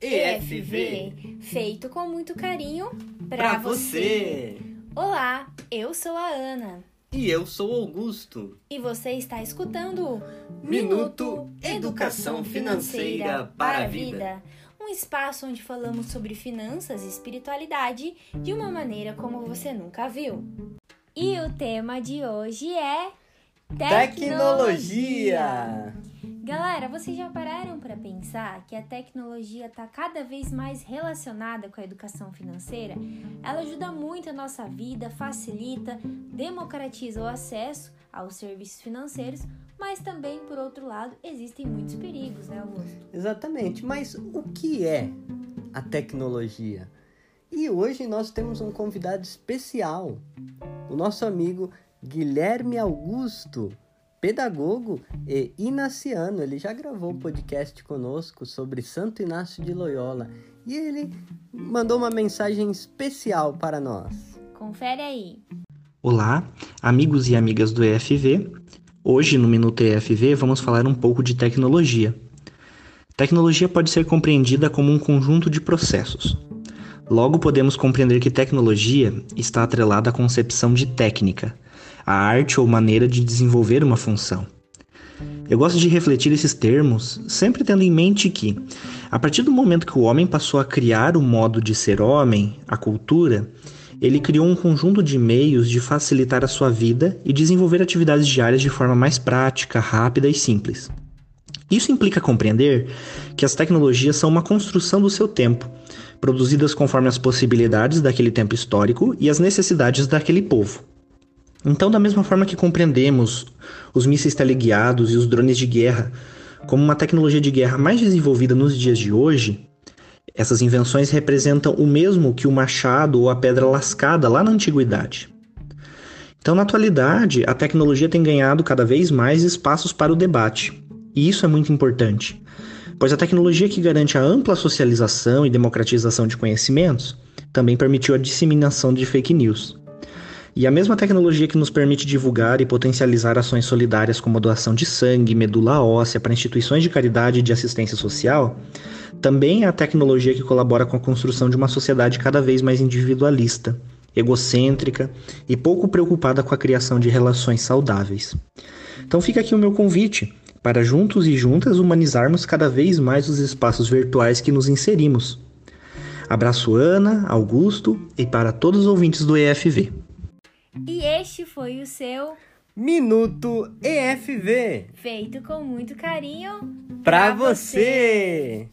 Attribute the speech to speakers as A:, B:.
A: EFV, feito com muito carinho para você.
B: você.
A: Olá, eu sou a Ana
B: E eu sou Augusto.
A: e você está escutando o
B: Minuto Educação Financeira para a Vida.
A: um espaço onde falamos sobre finanças e espiritualidade de uma maneira como você nunca viu. E o tema de hoje é
B: Tecnologia.
A: Galera, vocês já pararam para pensar que a tecnologia está cada vez mais relacionada com a educação financeira? Ela ajuda muito a nossa vida, facilita, democratiza o acesso aos serviços financeiros, mas também, por outro lado, existem muitos perigos, né, Augusto?
C: Exatamente, mas o que é a tecnologia? E hoje nós temos um convidado especial, o nosso amigo Guilherme Augusto, pedagogo e inaciano. Ele já gravou um podcast conosco sobre Santo Inácio de Loyola e ele mandou uma mensagem especial para nós.
A: Confere aí.
D: Olá, amigos e amigas do EFV. Hoje, no Minuto EFV, vamos falar um pouco de tecnologia. Tecnologia pode ser compreendida como um conjunto de processos. Logo, podemos compreender que tecnologia está atrelada à concepção de técnica, a arte ou maneira de desenvolver uma função. Eu gosto de refletir esses termos, sempre tendo em mente que, a partir do momento que o homem passou a criar o modo de ser homem, a cultura, ele criou um conjunto de meios de facilitar a sua vida e desenvolver atividades diárias de forma mais prática, rápida e simples. Isso implica compreender que as tecnologias são uma construção do seu tempo, produzidas conforme as possibilidades daquele tempo histórico e as necessidades daquele povo. Então, da mesma forma que compreendemos os mísseis teleguiados e os drones de guerra como uma tecnologia de guerra mais desenvolvida nos dias de hoje, essas invenções representam o mesmo que o machado ou a pedra lascada lá na antiguidade. Então, na atualidade, a tecnologia tem ganhado cada vez mais espaços para o debate, e isso é muito importante, pois a tecnologia que garante a ampla socialização e democratização de conhecimentos também permitiu a disseminação de fake news. E a mesma tecnologia que nos permite divulgar e potencializar ações solidárias como a doação de sangue, medula óssea para instituições de caridade e de assistência social, também é a tecnologia que colabora com a construção de uma sociedade cada vez mais individualista, egocêntrica e pouco preocupada com a criação de relações saudáveis. Então fica aqui o meu convite para juntos e juntas humanizarmos cada vez mais os espaços virtuais que nos inserimos. Abraço Ana, Augusto e para todos os ouvintes do EFV.
A: E este foi o seu
C: Minuto EFV
A: feito com muito carinho
C: para você.